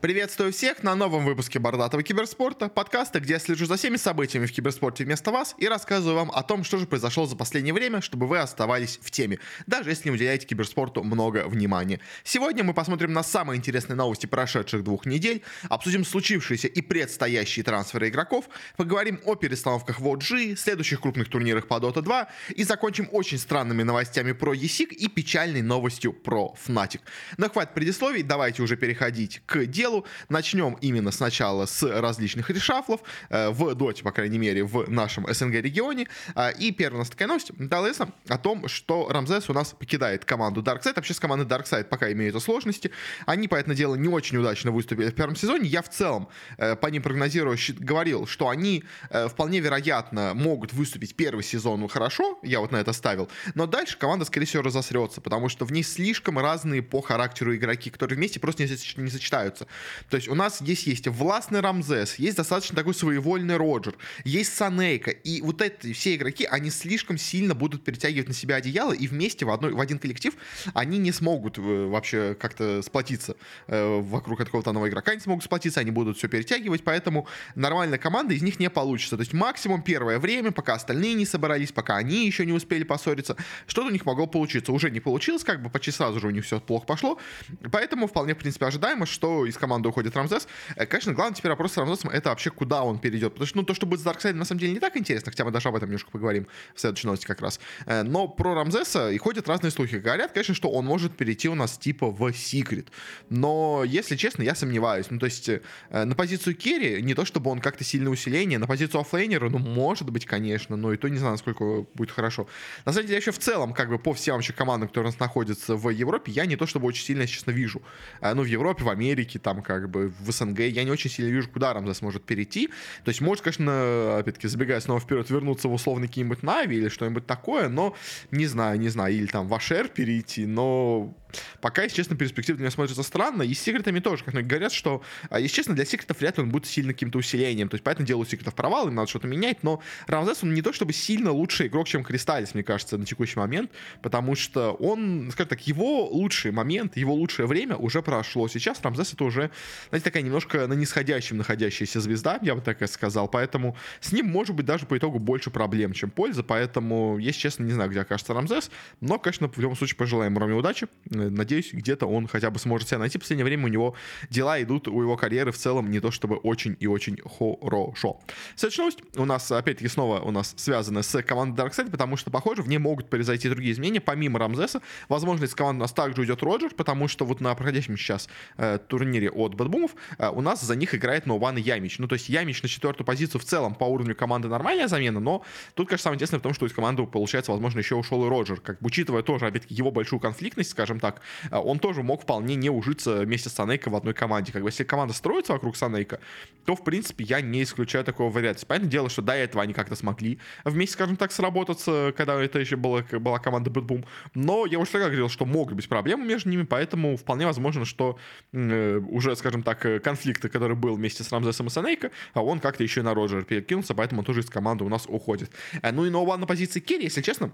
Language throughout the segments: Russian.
Приветствую всех на новом выпуске Бородатого киберспорта, подкаста, где я слежу за всеми событиями в киберспорте вместо вас и рассказываю вам о том, что же произошло за последнее время, чтобы вы оставались в теме, даже если не уделяете киберспорту много внимания. Сегодня мы посмотрим на самые интересные новости прошедших двух недель, обсудим случившиеся и предстоящие трансферы игроков, поговорим о перестановках в OG, следующих крупных турнирах по Dota 2 и закончим очень странными новостями про ESIC и печальной новостью про Fnatic. Но хватит предисловий, давайте уже переходить к делу делу. Начнем именно сначала с различных решафлов, э, в доте, по крайней мере, в нашем СНГ-регионе. Э, и первая у нас такая новость стала о том, что Рамзес у нас покидает команду Darkseid. Вообще с командой Darkseid пока имеются сложности. Они, поэтому дело, не очень удачно выступили в первом сезоне. Я в целом э, по ним прогнозирую, говорил, что они вполне вероятно могут выступить первый сезон хорошо, я вот на это ставил, но дальше команда, скорее всего, разосрется, потому что в ней слишком разные по характеру игроки, которые вместе просто не сочетаются. То есть у нас здесь есть властный Рамзес, есть достаточно такой своевольный Роджер, есть Санейка, и вот эти все игроки, они слишком сильно будут перетягивать на себя одеяло, и вместе в, одной, в один коллектив они не смогут э, вообще как-то сплотиться э, вокруг какого-то нового игрока, они смогут сплотиться, они будут все перетягивать, поэтому нормальная команда из них не получится. То есть максимум первое время, пока остальные не собрались, пока они еще не успели поссориться, что-то у них могло получиться. Уже не получилось, как бы почти сразу же у них все плохо пошло, поэтому вполне, в принципе, ожидаемо, что из команды команду уходит Рамзес. Э, конечно, главный теперь вопрос с Рамзесом это вообще куда он перейдет. Потому что, ну, то, что будет с Darkside ом, на самом деле не так интересно, хотя мы даже об этом немножко поговорим в следующей новости как раз. Э, но про Рамзеса и ходят разные слухи. Говорят, конечно, что он может перейти у нас типа в Секрет. Но, если честно, я сомневаюсь. Ну, то есть, э, на позицию Керри, не то чтобы он как-то сильное усиление, на позицию оффлейнера, ну, может быть, конечно, но и то не знаю, насколько будет хорошо. На самом деле, еще в целом, как бы по всем вообще командам, которые у нас находятся в Европе, я не то чтобы очень сильно, честно, вижу. Ну, в Европе, в Америке, там, как бы в СНГ, я не очень сильно вижу, куда Рамзес может перейти. То есть, может, конечно, опять-таки, забегая снова вперед, вернуться в условный какие-нибудь Нави или что-нибудь такое, но не знаю, не знаю, или там в Ашер перейти, но Пока, если честно, перспектива для меня смотрится странно. И с секретами тоже, как многие говорят, что, а, если честно, для секретов вряд ли он будет сильно каким-то усилением. То есть, поэтому делают секретов провал, им надо что-то менять. Но Рамзес, он не то чтобы сильно лучший игрок, чем Кристаллис, мне кажется, на текущий момент. Потому что он, скажем так, его лучший момент, его лучшее время уже прошло. Сейчас Рамзес это уже, знаете, такая немножко на нисходящем находящаяся звезда, я бы так и сказал. Поэтому с ним может быть даже по итогу больше проблем, чем пользы. Поэтому, если честно, не знаю, где окажется Рамзес. Но, конечно, в любом случае пожелаем Роме удачи. Надеюсь, где-то он хотя бы сможет себя найти. В последнее время у него дела идут, у его карьеры в целом не то чтобы очень и очень хорошо. Следующая новость у нас, опять-таки, снова у нас связана с командой Darkseid, потому что, похоже, в ней могут произойти другие изменения, помимо Рамзеса. Возможно, из команды у нас также уйдет Роджер, потому что вот на проходящем сейчас э, турнире от BetBoom ов э, у нас за них играет Ноуван и Ямич. Ну, то есть Ямич на четвертую позицию в целом по уровню команды нормальная замена, но тут, конечно, самое интересное в том, что из команды, получается, возможно, еще ушел и Роджер, как бы учитывая тоже, опять-таки, его большую конфликтность, скажем так, так, а, он тоже мог вполне не ужиться вместе с Сонейко в одной команде. Как бы, если команда строится вокруг Сонейка, то, в принципе, я не исключаю такого варианта. Понятное дело, что до этого они как-то смогли вместе, скажем так, сработаться, когда это еще была, была команда BetBoom. Но я уже тогда говорил, что могут быть проблемы между ними, поэтому вполне возможно, что э, уже, скажем так, э, конфликт, который был вместе с Рамзесом и Сонейко, а он как-то еще и на Роджера перекинулся, поэтому он тоже из команды у нас уходит. Э, ну и Noone на позиции Керри, если честно,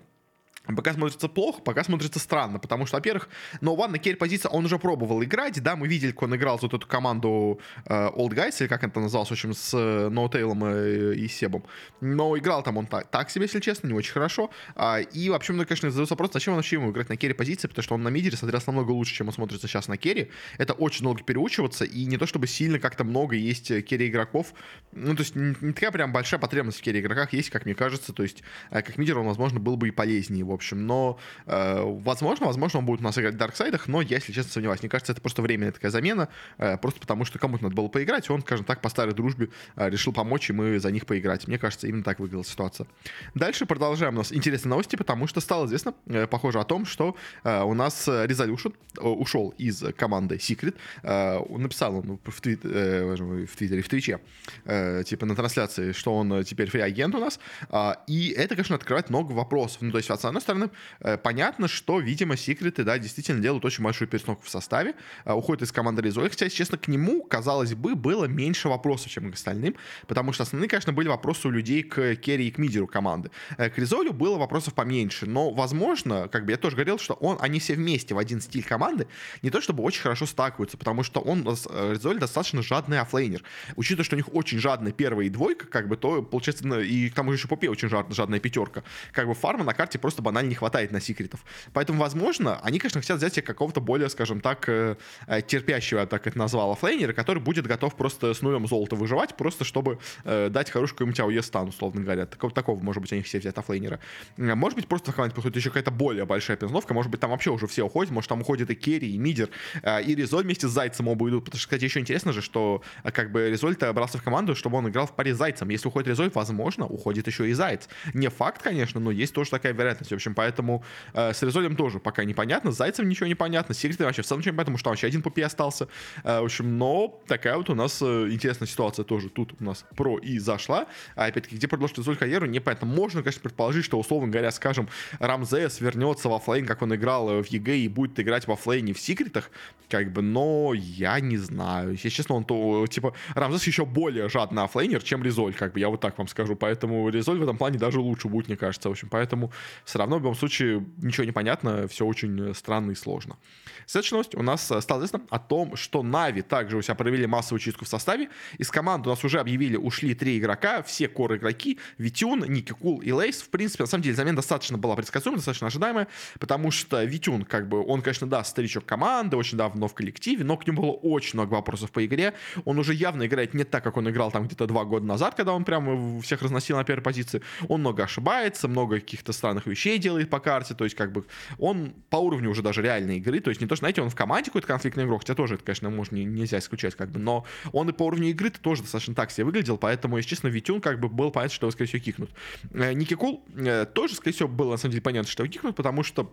Пока смотрится плохо, пока смотрится странно, потому что, во-первых, Noone на керри позиции он уже пробовал играть, да, мы видели, как он играл за вот эту команду э, Old Guys, или как это называлось, в общем, с э, Ноутейлом и, и Себом, но играл там он так, так себе, если честно, не очень хорошо, а, и вообще, мне, конечно, задается вопрос, зачем он вообще ему играть на керри позиции, потому что он на мидере смотрелся намного лучше, чем он смотрится сейчас на керри, это очень долго переучиваться, и не то чтобы сильно как-то много есть керри игроков, ну, то есть не, не такая прям большая потребность в керри игроках есть, как мне кажется, то есть э, как мидер он, возможно, был бы и полезнее его общем, но э, возможно, возможно, он будет у нас играть в Дарксайдах, но я, если честно, сомневаюсь. Мне кажется, это просто временная такая замена, э, просто потому что кому-то надо было поиграть, и он, скажем так, по старой дружбе э, решил помочь, и мы за них поиграть. Мне кажется, именно так выглядела ситуация. Дальше продолжаем у нас интересные новости, потому что стало известно, э, похоже, о том, что э, у нас Resolution э, ушел из команды Secret. Э, написал он в, твит, э, в Твиттере, в Твиче, э, типа на трансляции, что он теперь фри-агент у нас. Э, и это, конечно, открывает много вопросов. Ну, то есть, одной стороны, э, понятно, что, видимо, секреты, да, действительно делают очень большую перестановку в составе, э, уходят из команды Резоль, хотя, если честно, к нему, казалось бы, было меньше вопросов, чем к остальным, потому что основные, конечно, были вопросы у людей к Керри и к мидеру команды. К Резолю было вопросов поменьше, но, возможно, как бы я тоже говорил, что он, они все вместе в один стиль команды, не то чтобы очень хорошо стакиваются, потому что он, Резоль, достаточно жадный оффлейнер. Учитывая, что у них очень жадная первая и двойка, как бы, то, получается, и к тому же еще Пупе очень жадная пятерка. Как бы фарма на карте просто банально не хватает на секретов. Поэтому, возможно, они, конечно, хотят взять себе какого-то более, скажем так, э, э, терпящего, я так это назвал, оффлейнера, который будет готов просто с нулем золота выживать, просто чтобы э, дать хорошую какую-нибудь АОЕ стан, условно говоря. Такого, такого, может быть, они все взять оффлейнера. Может быть, просто в команде подходит еще какая-то более большая перестановка, может быть, там вообще уже все уходят, может, там уходит и Керри, и Мидер, и Резоль вместе с Зайцем оба идут, потому что, кстати, еще интересно же, что как бы Резоль брался в команду, чтобы он играл в паре с Зайцем. Если уходит Резоль, возможно, уходит еще и Заяц. Не факт, конечно, но есть тоже такая вероятность. Общем, поэтому э, с Резолем тоже пока непонятно. С Зайцем ничего не понятно. С Секретом вообще в целом ничего потому что там вообще один пупи остался. Э, в общем, но такая вот у нас э, интересная ситуация тоже тут у нас произошла. А опять-таки, где продолжит Резоль карьеру, непонятно. Можно, конечно, предположить, что, условно говоря, скажем, Рамзес вернется в оффлейн, как он играл э, в EG и будет играть в оффлейне в секретах, как бы, но я не знаю. Если честно, он то, типа, Рамзес еще более жадный оффлейнер, чем Резоль, как бы, я вот так вам скажу. Поэтому Резоль в этом плане даже лучше будет, мне кажется. В общем, поэтому все равно в любом случае ничего не понятно, все очень э, странно и сложно. Следующая новость у нас э, стало известно о том, что Navi также у себя провели массовую чистку в составе. Из команды у нас уже объявили, ушли три игрока, все core игроки, Витюн, Ники Кул и Лейс. В принципе, на самом деле, замена достаточно была предсказуемая, достаточно ожидаемая, потому что Витюн, как бы, он, конечно, да, старичок команды, очень давно в коллективе, но к нему было очень много вопросов по игре. Он уже явно играет не так, как он играл там где-то два года назад, когда он прямо всех разносил на первой позиции. Он много ошибается, много каких-то странных вещей делает по карте, то есть как бы он по уровню уже даже реальной игры, то есть не то, что, знаете, он в команде какой-то конфликтный игрок, хотя тоже это, конечно, можно нельзя исключать, как бы, но он и по уровню игры -то тоже достаточно так себе выглядел, поэтому, если честно, Витюн как бы был понятно, что его, скорее всего, кикнут. Э, Ники Кул э, тоже, скорее всего, было, на самом деле, понятно, что его кикнут, потому что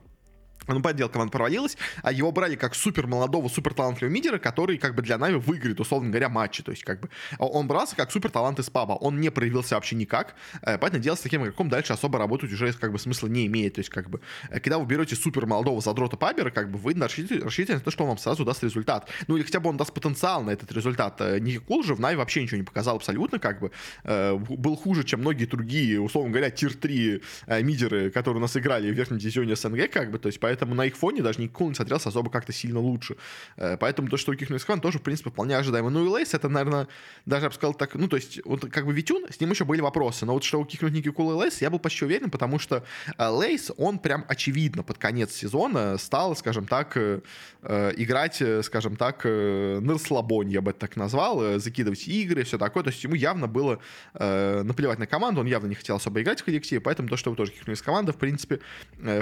ну, по делу команда провалилась, а его брали как супер молодого, супер талантливого мидера, который как бы для Navi выиграет, условно говоря, матчи. То есть как бы он брался как супер талант из паба. Он не проявился вообще никак. Э, поэтому делать с таким игроком дальше особо работать уже как бы смысла не имеет. То есть как бы э, когда вы берете супер молодого задрота пабера, как бы вы рассчитываете, рассчитываете на то, что он вам сразу даст результат. Ну или хотя бы он даст потенциал на этот результат. Э, Ники Кул же в Navi вообще ничего не показал абсолютно, как бы был хуже, чем многие другие, условно говоря, tier-3 мидеры, которые у нас играли в верхнем дивизионе СНГ, как бы, то есть на их фоне даже Ники Кул не смотрелся особо как-то сильно лучше. Э, поэтому то, что у Кихну Искван тоже, в принципе, вполне ожидаемо. Ну и Лейс, это, наверное, даже, я бы сказал так, ну, то есть, вот как бы Витюн, с ним еще были вопросы, но вот что у Кихнут Ники Кул и Лейс, я был почти уверен, потому что э, Лейс, он прям очевидно под конец сезона стал, скажем так, э, играть, скажем так, на расслабоне, я бы это так назвал, закидывать игры, все такое, то есть ему явно было наплевать на команду, он явно не хотел особо играть в коллективе, поэтому то, что вы тоже кихнули из команды, в принципе,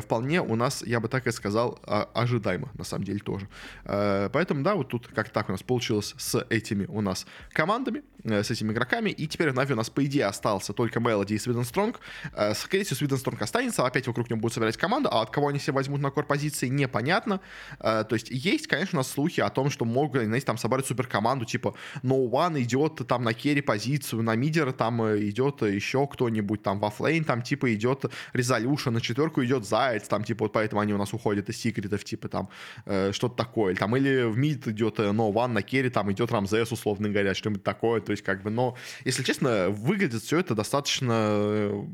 вполне у нас, я бы так и сказал, сказал, а, ожидаемо, на самом деле, тоже. Э, поэтому, да, вот тут как так у нас получилось с этими у нас командами, э, с этими игроками, и теперь в Нави у нас, по идее, остался только Мелоди и Свиден Стронг. Э, скорее всего, Свиден Стронг останется, опять вокруг него будут собирать команду, а от кого они все возьмут на кор-позиции, непонятно. То есть есть, конечно, у нас слухи о том, что могут, знаете, там собрать суперкоманду, типа No One идет там на керри позицию, на мидера там идет еще кто-нибудь там во флейн, там типа идет Резолюшн, на четверку идет Заяц, там типа вот поэтому они у нас уходят каких-то секретов, типа там э, что-то такое. Там или в мид идет э, No One на керри, там идет Рамзес, условно говоря, что-нибудь такое. То есть, как бы, но, если честно, выглядит все это достаточно э,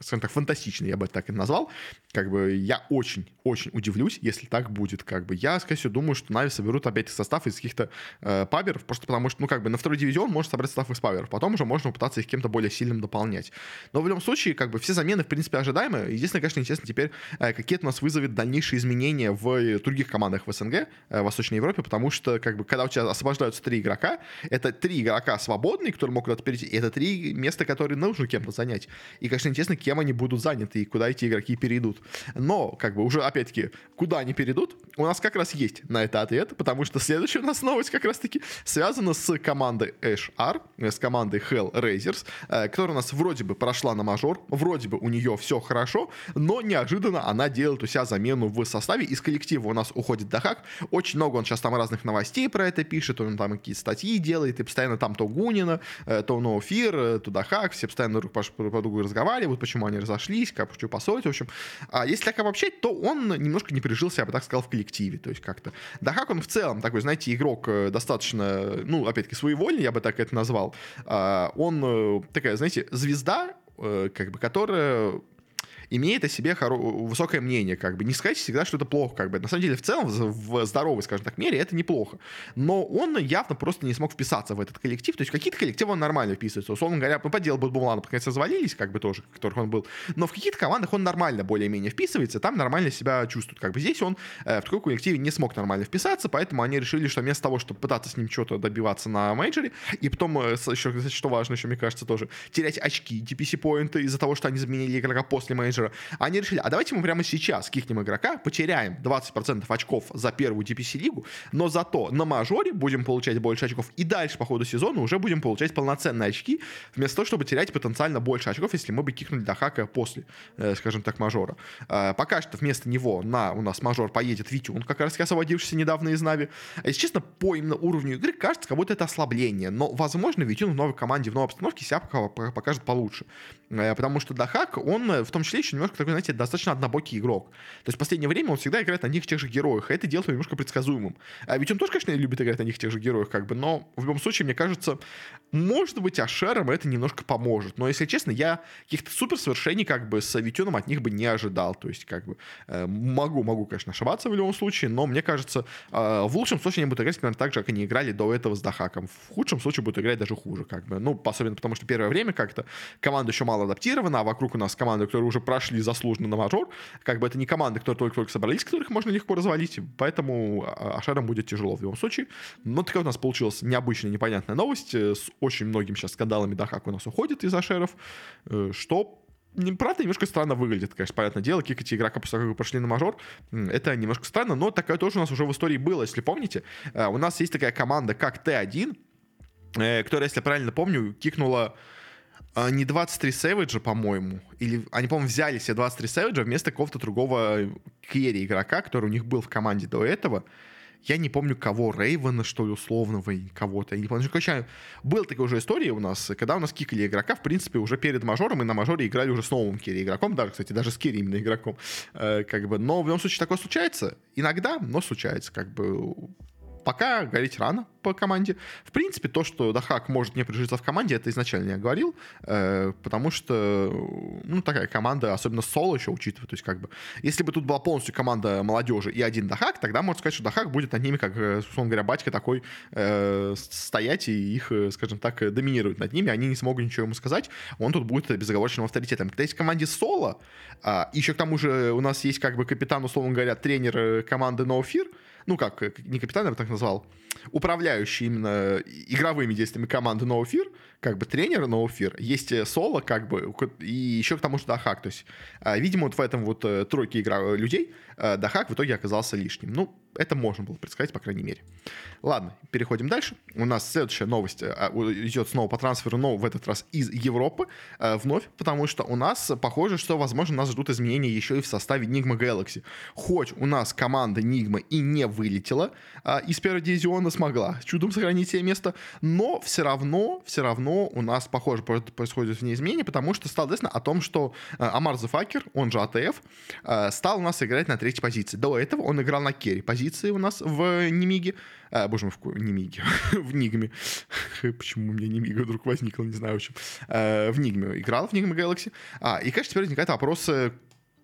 скажем так, фантастичный, я бы так и назвал. Как бы я очень-очень удивлюсь, если так будет. Как бы я, скорее всего, думаю, что Нави соберут опять состав из каких-то э, паберов, просто потому что, ну, как бы на второй дивизион может собрать состав из паберов, потом уже можно попытаться их кем-то более сильным дополнять. Но в любом случае, как бы все замены, в принципе, ожидаемые. Единственное, конечно, интересно теперь, э, какие это у нас вызовет дальнейшие изменения в других командах в СНГ, э, в Восточной Европе, потому что, как бы, когда у тебя освобождаются три игрока, это три игрока свободные, которые могут куда-то перейти, и это три места, которые нужно кем-то занять. И, конечно, интересно, кем они будут заняты и куда эти игроки перейдут. Но, как бы, уже, опять опять-таки, куда они перейдут, у нас как раз есть на это ответ, потому что следующая у нас новость как раз-таки связана с командой HR, с командой Hellraisers, э, которая у нас вроде бы прошла на мажор, вроде бы у нее все хорошо, но неожиданно она делает у себя замену в составе. Из коллектива у нас уходит Дахак. Очень много он сейчас там разных новостей про это пишет, он там какие-то статьи делает, и постоянно там то Гунина, э, то Ноуфир, э, то Дахак, все постоянно друг по другу разговаривают, почему они разошлись, как почему поссорить, в общем. А если так обобщать, то он немножко не пережил себя, я бы так сказал, в коллективе, то есть как-то. Дахак, он в целом такой, знаете, игрок э, достаточно, ну, опять-таки, своевольный, я бы так это назвал. А, он такая, знаете, звезда, как бы, которая имеет о себе хоро- высокое мнение, как бы. Не сказать всегда, что это плохо, как бы. На самом деле, в целом, в здоровой, скажем так, мере это неплохо. Но он явно просто не смог вписаться в этот коллектив. То есть какие-то коллективы он нормально вписывается. Условно говоря, ну, подел Бадбулана, наконец, развалились, как бы тоже, в которых он был. Но в каких-то командах он нормально более-менее вписывается, там нормально себя чувствует. Как бы здесь он э, в такой коллективе не смог нормально вписаться, поэтому они решили, что вместо того, чтобы пытаться с ним что-то добиваться на мейджоре, и потом, э, еще, что важно еще, мне кажется, тоже, терять очки, DPC-поинты из-за того, что они заменили игрока после мейджора, менеджера, они решили, а давайте мы прямо сейчас кикнем игрока, потеряем 20% очков за первую DPC-лигу, но зато на мажоре будем получать больше очков, и дальше по ходу сезона уже будем получать полноценные очки, вместо того, чтобы терять потенциально больше очков, если мы бы кикнули Дахака после, э, скажем так, мажора. Э, пока что вместо него на у нас мажор поедет V-Tune, как раз освободившийся недавно из Нави. Если честно, по именно уровню игры кажется, как будто это ослабление, но, возможно, V-Tune в новой команде, в новой обстановке себя покажет получше. Э, потому что Дахак, он в том числе еще немножко такой, знаете, достаточно однобокий игрок. То есть в последнее время он всегда играет на них тех же героях, и это делает его немножко предсказуемым. А ведь он тоже, конечно, любит играть на них тех же героях, как бы, но в любом случае, мне кажется, может быть, Ашером это немножко поможет. Но, если честно, я каких-то супер совершений как бы с Витюном от них бы не ожидал. То есть, как бы, э, могу, могу, конечно, ошибаться в любом случае, но мне кажется, э, в лучшем случае они будут играть примерно так же, как они играли до этого с Дахаком. В худшем случае будут играть даже хуже, как бы. Ну, особенно потому, что первое время как-то команда еще мало адаптирована, а вокруг у нас команды, которые уже прошли заслуженно на мажор, как бы это не команды, которые только-только собрались, которых можно легко развалить, поэтому а, Ашерам будет тяжело в любом случае. Но такая у нас получилась необычная, непонятная новость э, с очень многими сейчас скандалами Дахак у нас уходит из Ашеров, э, что Правда, немножко странно выглядит, конечно, понятное дело, кикать игрока после того, как вы прошли на мажор, это немножко странно, но такое тоже у нас уже в истории было, если помните. Э, у нас есть такая команда, как Т1, которая, если я правильно помню, кикнула а, не 23 Savage, по-моему, или они, по-моему, взяли себе 23 Savage вместо какого-то другого керри игрока, который у них был в команде до этого. Я не помню, кого, Рейвена, что ли, условного, кого-то. Я не помню. Короче, была такая уже история у нас, когда у нас кикали игрока, в принципе, уже перед мажором, и на мажоре играли уже с новым керри игроком, даже, кстати, даже с керри именно игроком. Э, как бы, но в любом случае такое случается. Иногда, но случается. Как бы пока говорить рано по команде. В принципе, то, что Дахак может не прижиться в команде, это изначально я говорил, э, потому что, ну, такая команда, особенно соло еще учитывая, то есть как бы, если бы тут была полностью команда молодежи и один Дахак, тогда можно сказать, что Дахак будет над ними, как, э, условно говоря, батька такой э, стоять и их, э, скажем так, доминировать над ними, они не смогут ничего ему сказать, он тут будет безоговорочным авторитетом. Когда есть команде соло, э, еще к тому же у нас есть как бы капитан, условно говоря, тренер э, команды No Fear, ну как, э, не капитан, я бы так назвал, управляющий именно игровыми действиями команды No Fear, как бы тренер No Fear, есть э, соло, как бы, и еще к тому же Дахак. То есть, а, видимо, вот в этом вот э, тройке игра людей Дахак в итоге оказался лишним. Ну, это можно было предсказать, по крайней мере. Ладно, переходим дальше. У нас следующая новость идет снова по трансферу, но в этот раз из Европы вновь, потому что у нас похоже, что, возможно, нас ждут изменения еще и в составе Nigma Galaxy. Хоть у нас команда Nigma и не вылетела а, из первого дивизиона, смогла чудом сохранить себе место, но все равно, все равно у нас, похоже, происходит в ней изменения, потому что стало известно о том, что а, Ammar the Fucker, он же ATF, а, стал у нас играть на третьей позиции. До этого он играл на керри позиции у нас в Немиге, а, боже мой, в Немиге, в Нигме. Почему у меня Немига вдруг возникла, не знаю, в общем. А, в Нигме играл, в Нигме Galaxy. А, и, конечно, теперь возникает вопрос, э,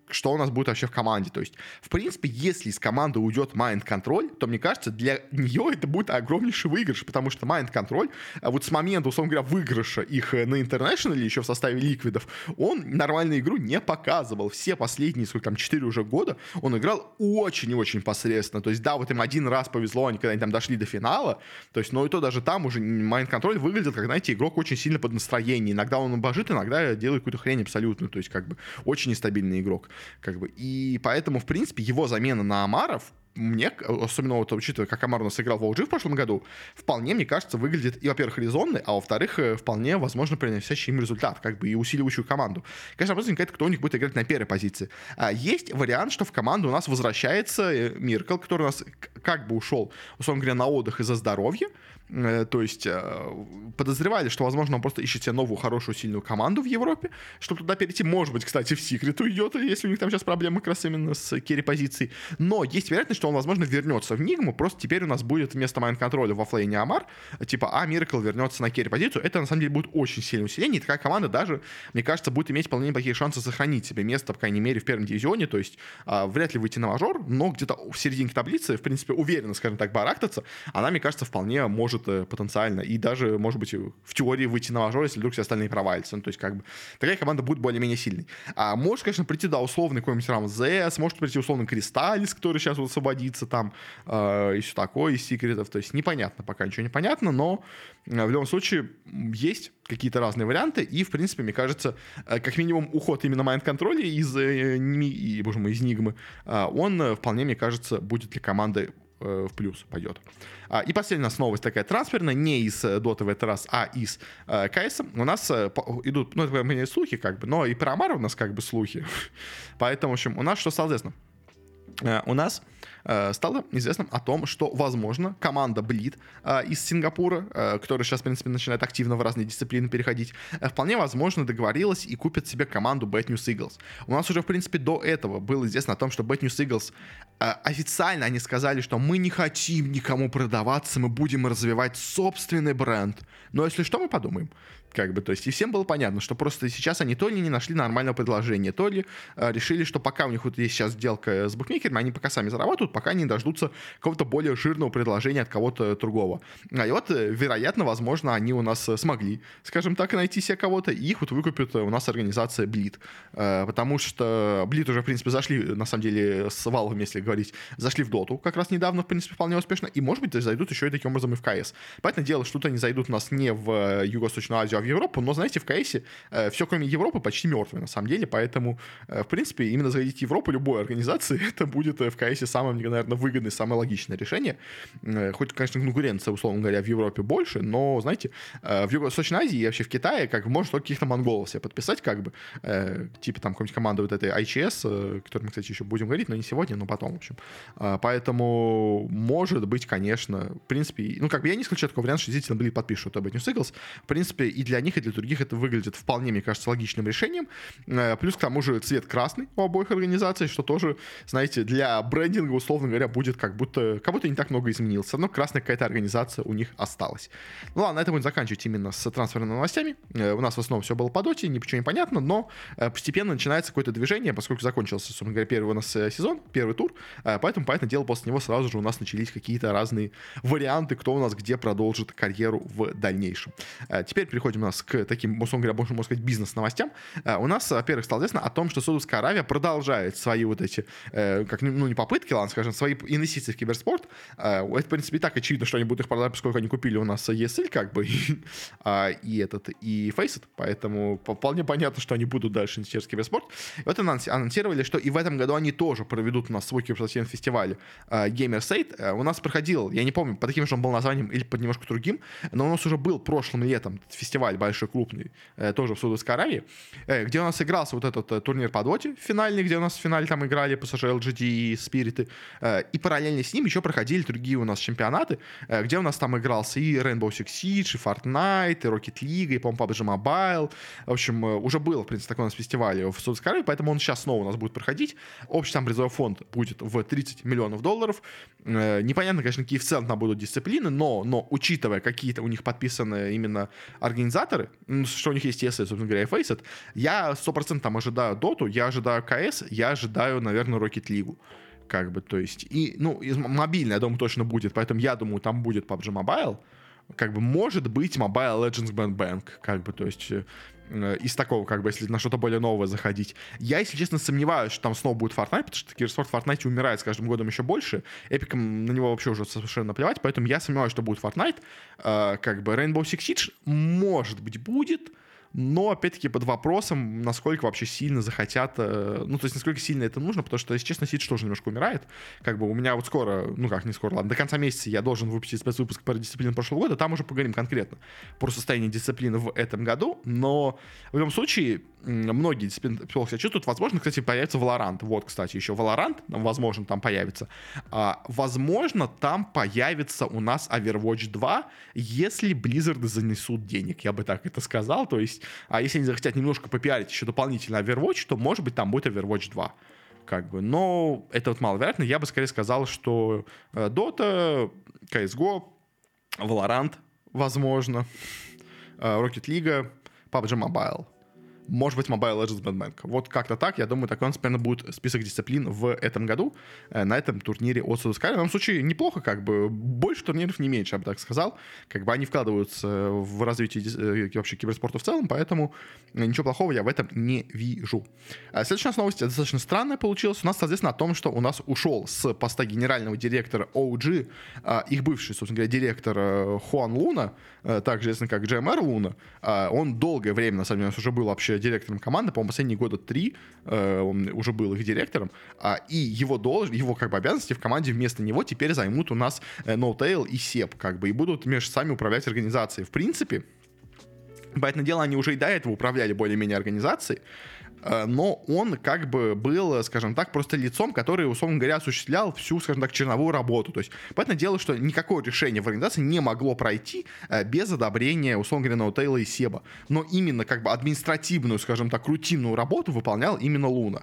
что у нас будет вообще в команде. То есть, в принципе, если из команды уйдет Mind Control, то, мне кажется, для нее это будет огромнейший выигрыш, потому что Mind Control, а вот с момента, условно говоря, выигрыша их э, на International еще в составе ликвидов, он нормальную игру не показывал. Все последние, сколько там, 4 уже года, он играл очень и очень посредственно. То есть, да, вот им один раз повезло, они когда они там дошли до финала, то есть, но и то даже там уже Mind Control выглядит, как, знаете, игрок очень сильно под настроение. Иногда он божит, иногда делает какую-то хрень абсолютно. То есть, как бы, очень нестабильный игрок. Как бы. И поэтому, в принципе, его замена на Амаров мне, особенно вот учитывая, как Амар у нас играл в OG в прошлом году, вполне, мне кажется, выглядит и, во-первых, резонный, а во-вторых, э, вполне, возможно, приносящий им результат, как бы и усиливающую команду. Конечно, вопрос возникает, кто у них будет играть на первой позиции. А есть вариант, что в команду у нас возвращается э, Миркл, который у нас как бы ушел, условно говоря, на отдых из-за здоровья, Э, то есть э, подозревали, что, возможно, он просто ищет себе новую, хорошую, сильную команду в Европе, чтобы туда перейти. Может быть, кстати, в Секрет уйдет, если у них там сейчас проблемы как раз именно с керри-позицией. Но есть вероятность, что он, возможно, вернется в Нигму, просто теперь у нас будет вместо майн-контроля во флейне Амар, типа, а Миракл вернется на керри-позицию. Это, на самом деле, будет очень сильное усиление, и такая команда даже, мне кажется, будет иметь вполне неплохие шансы сохранить себе место, по крайней мере, в первом дивизионе, то есть а, вряд ли выйти на мажор, но где-то в середине таблицы, в принципе, уверенно, скажем так, барахтаться, она, мне кажется, вполне может э, потенциально, и даже, может быть, в теории выйти на мажор, если вдруг все остальные провалятся. Ну, то есть, как бы, такая команда будет более-менее сильной. А может, конечно, прийти, да, условный какой-нибудь Рамзес, может прийти условный Кристаллис, который сейчас вот освободится там, э, и все такое, из секретов. То есть, непонятно, пока ничего не понятно, но э, в любом случае есть какие-то разные варианты, и, в принципе, мне кажется, э, как минимум, уход именно майнд-контроля из, и, боже мой, из Нигмы, он вполне, мне кажется, будет для команды в плюс пойдет. А, и последняя у нас новость такая трансферная, не из Доты в этот раз, а из э, КС. У нас э, идут, ну, это не слухи, как бы, но и про Амара у нас как бы слухи. Поэтому, в общем, у нас что стало известно? Э, у нас Э, стало известным о том, что, возможно, команда Bleed э, из Сингапура, э, которая сейчас, в принципе, начинает активно в разные дисциплины переходить, вполне возможно договорилась и купит себе команду Bad News Eagles. У нас уже, в принципе, до этого было известно о том, что Bad News Eagles официально они сказали, что мы не хотим никому продаваться, мы будем развивать собственный бренд. Но если что, мы подумаем. Как бы, то есть, и всем было понятно, что просто сейчас они то ли не нашли нормального предложения, то ли э, решили, что пока у них вот есть сейчас сделка с букмекерами, они пока сами зарабатывают, пока они дождутся какого-то более жирного предложения от кого-то другого. А и вот, э, вероятно, возможно, они у нас э, смогли, скажем так, найти себе кого-то, и их вот выкупит у нас организация Bleed. Э, потому что Bleed уже, в принципе, зашли, на самом деле, с Valve, если говорить, зашли в Доту как раз недавно, в принципе, вполне успешно, и, может быть, зайдут еще и таким образом и в КС. Поэтому дело, что-то они зайдут у нас не в Юго-Восточную Азию, а в Европу, но, знаете, в КСе э, все, кроме Европы, почти мертвое, на самом деле, поэтому, э, в принципе, именно заходить в Европу любой организации, это будет э, в КСе самое, наверное, выгодное, самое логичное решение. Э, хоть, конечно, конкуренция, условно говоря, в Европе больше, но, знаете, э, в Юго-Восточной Азии и вообще в Китае, как бы, может только каких-то монголов себе подписать, как бы, э, типа там какой-нибудь команды вот этой ICS, э, которой мы, кстати, еще будем говорить, но не сегодня, но потом, в общем. Э, поэтому, может быть, конечно, в принципе, ну, как бы я не исключаю такого варианта, что действительно были подпишут об News Eagles. В принципе, и для них, и для других это выглядит вполне, мне кажется, логичным решением. Э, плюс к тому же цвет красный у обоих организаций, что тоже, знаете, для брендинга, условно говоря, будет как будто, как будто не так много изменилось. Равно красная какая-то организация у них осталась. Ну ладно, на этом будем заканчивать именно с трансферными новостями. Э, у нас в основном все было по доте, ничего не понятно, но э, постепенно начинается какое-то движение, поскольку закончился, собственно говоря, первый у нас сезон, первый тур, поэтому, поэтому дело, после него сразу же у нас начались какие-то разные варианты, кто у нас где продолжит карьеру в дальнейшем. Теперь переходим у нас к таким условно говоря, больше, можно сказать, бизнес-новостям, э, у нас, во-первых, стало известно о том, что Саудовская Аравия продолжает свои вот эти, э, как, ну, не попытки, ладно, скажем, свои инвестиции в киберспорт. Э, это, в принципе, и так очевидно, что они будут их продавать, поскольку они купили у нас ESL, как бы, и, а, и этот, и Faceit, поэтому вполне понятно, что они будут дальше инвестировать в киберспорт. И вот анонсировали, что и в этом году они тоже проведут у нас свой киберспортивный фестиваль Gamer State. У нас проходил, я не помню, по таким же он был названием или под немножко другим, но у нас уже был прошлым летом фестиваль большой, крупный, Э, тоже в Саудовской Аравии, э, где у нас игрался вот этот э, турнир по доте финальный, где у нас в финале там играли PSG, LGD и Спириты, и параллельно с ним еще проходили другие у нас чемпионаты, где у нас там игрался и Rainbow Six Siege, и Fortnite, и Rocket League, и, по-моему, PUBG Mobile. В общем, уже был, в принципе, такой у нас фестиваль в Саудовской Аравии, поэтому он сейчас снова у нас будет проходить. Общий там призовой фонд будет в 30 миллионов долларов. Непонятно, конечно, какие в целом там будут дисциплины, но, но учитывая какие-то у них подписаны именно организаторы, что у них есть ESL, собственно говоря, и Faceit, я 100% там ожидаю Доту, я ожидаю КС, я ожидаю, наверное, Rocket League. Как бы, то есть, и, ну, мобильный, я думаю, точно будет, поэтому я думаю, там будет PUBG Mobile, как бы, может быть, Mobile Legends Band Bank, как бы, то есть, из такого, как бы, если на что-то более новое заходить. Я, если честно, сомневаюсь, что там снова будет Fortnite, потому что киберспорт в Fortnite умирает с каждым годом еще больше. Эпиком на него вообще уже совершенно наплевать, поэтому я сомневаюсь, что будет Fortnite. Э, как бы Rainbow Six Siege, может быть, будет, но, опять-таки, под вопросом, насколько вообще сильно захотят, э, ну, то есть, насколько сильно это нужно, потому что, если честно, Сидж тоже немножко умирает. Как бы у меня вот скоро, ну как, не скоро, ладно, до конца месяца я должен выпустить спецвыпуск про дисциплину прошлого года, там уже поговорим конкретно про состояние дисциплины в этом году, но в любом случае, многие дисциплины плохо себя чувствуют. Возможно, кстати, появится Valorant. Вот, кстати, еще Valorant, возможно, там появится. А, возможно, там появится у нас Overwatch 2, если Blizzard занесут денег, я бы так это сказал. То есть, а если они захотят немножко попиарить еще дополнительно Overwatch, то, может быть, там будет Overwatch 2 как бы. Но это вот маловероятно. Я бы скорее сказал, что э, Dota, CSGO, Valorant, возможно, э, Rocket League, PUBG Mobile может быть, Mobile Legends Bad Bank. Вот как-то так, я думаю, такой, примерно будет список дисциплин в этом году э, на этом турнире от Sky. В любом случае, неплохо, как бы, больше турниров не меньше, я бы так сказал. Как бы они вкладываются в развитие э, вообще киберспорта в целом, поэтому ничего плохого я в этом не вижу. А следующая новость достаточно странная получилась. У нас, соответственно, о том, что у нас ушел с поста генерального директора OG их бывший, собственно говоря, директор э, Хуан Луна, также известный как GMR Луна. А, он долгое время, на самом деле, уже был вообще директором команды, по-моему, последние года три э, он уже был их директором, а, и его должность, его как бы обязанности в команде вместо него теперь займут у нас э, NoTail и Сеп, как бы, и будут между сами управлять организацией. В принципе, Поэтому дело, они уже и до этого управляли более-менее организацией, но он как бы был, скажем так, просто лицом, который, условно говоря, осуществлял всю, скажем так, черновую работу. То есть, понятное дело, что никакое решение в организации не могло пройти э, без одобрения, условно говоря, Наутейла и Себа. Но именно как бы административную, скажем так, рутинную работу выполнял именно Луна.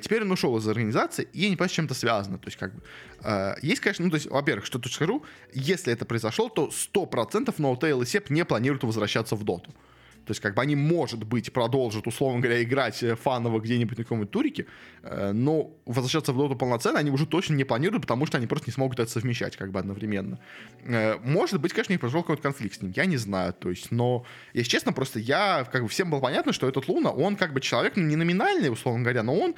Теперь он ушел из организации, и я не понимаю, с чем это связано. То есть, как бы, э, есть, конечно, ну, то есть, во-первых, что тут скажу, если это произошло, то 100% Наутейл и Себ не планируют возвращаться в доту. То есть, как бы они, может быть, продолжат, условно говоря, играть э, фаново где-нибудь на каком-нибудь турике, э, но возвращаться в доту полноценно они уже точно не планируют, потому что они просто не смогут это совмещать как бы одновременно. Э, может быть, конечно, у них произошел какой-то конфликт с ним, я не знаю, то есть, но, если честно, просто я, как бы всем было понятно, что этот Луна, он как бы человек, ну, не номинальный, условно говоря, но он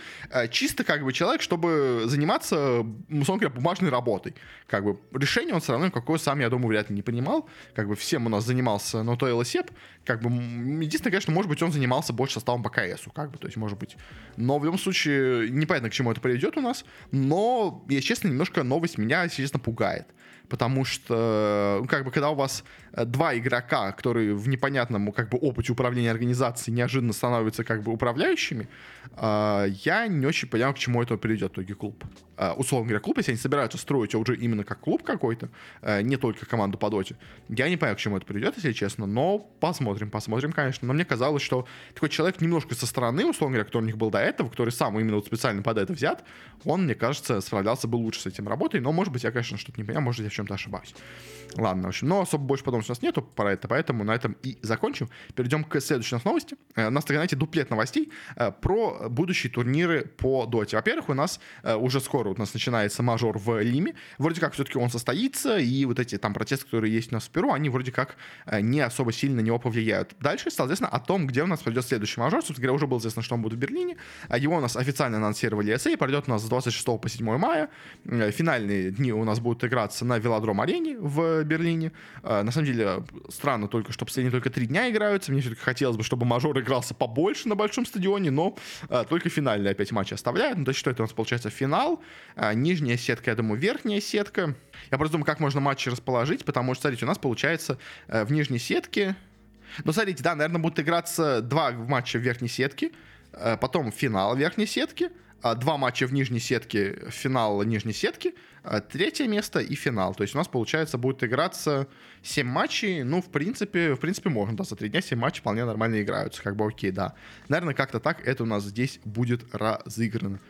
чисто как бы человек, чтобы заниматься, условно говоря, бумажной работой. Как бы решение он все равно какое сам, я думаю, вряд ли не принимал. Как бы всем у нас занимался Ното Элосеп, как бы единственное, конечно, может быть, он занимался больше составом по КСу, как бы, то есть, может быть. Но в любом случае, непонятно, к чему это приведет у нас. Но, если честно, немножко новость меня, если честно, пугает. Потому что, как бы, когда у вас два игрока, которые в непонятном, как бы, опыте управления организацией неожиданно становятся, как бы, управляющими, э, я не очень понимаю, к чему это приведет в итоге клуб. Э, условно говоря, клуб, если они собираются строить уже именно как клуб какой-то, э, не только команду по доте, я не понимаю, к чему это приведет, если честно, но посмотрим, посмотрим, конечно. Но мне казалось, что такой человек немножко со стороны, условно говоря, который у них был до этого, который сам именно вот специально под это взят, он, мне кажется, справлялся бы лучше с этим работой, но, может быть, я, конечно, что-то не понимаю, может, я в чем-то ошибаюсь. Ладно, в общем, но особо больше подробностей у нас нету про это, поэтому на этом и закончим. Перейдем к следующей новости. Э, у нас, так знаете, дуплет новостей э, про будущие турниры по доте. Во-первых, у нас э, уже скоро у нас начинается мажор в Лиме. Вроде как все-таки он состоится, и вот эти там протесты, которые есть у нас в Перу, они вроде как не особо сильно на него повлияют. Дальше, соответственно, о том, где у нас пройдет следующий мажор. Собственно говоря, уже было известно, что он будет в Берлине. Его у нас официально анонсировали ESA, пройдет у нас с 26 по 7 мая. Финальные дни у нас будут играться на Велодром-арене в Берлине. На самом деле, странно только, что последние только три дня играются. Мне все-таки хотелось бы, чтобы мажор игрался побольше на большом стадионе, но а, только финальные опять матчи оставляют. Ну, то есть, что это у нас получается финал, а, нижняя сетка, я думаю, верхняя сетка. Я просто думаю, как можно матчи расположить, потому что, смотрите, у нас получается в нижней сетке... Ну, смотрите, да, наверное, будут играться два матча в верхней сетке, потом финал верхней сетки, два матча в нижней сетке, финал нижней сетки, а третье место и финал. То есть у нас, получается, будет играться 7 матчей. Ну, в принципе, в принципе, можно, да, за 3 дня 7 матчей вполне нормально играются. Как бы окей, да. Наверное, как-то так это у нас здесь будет разыграно.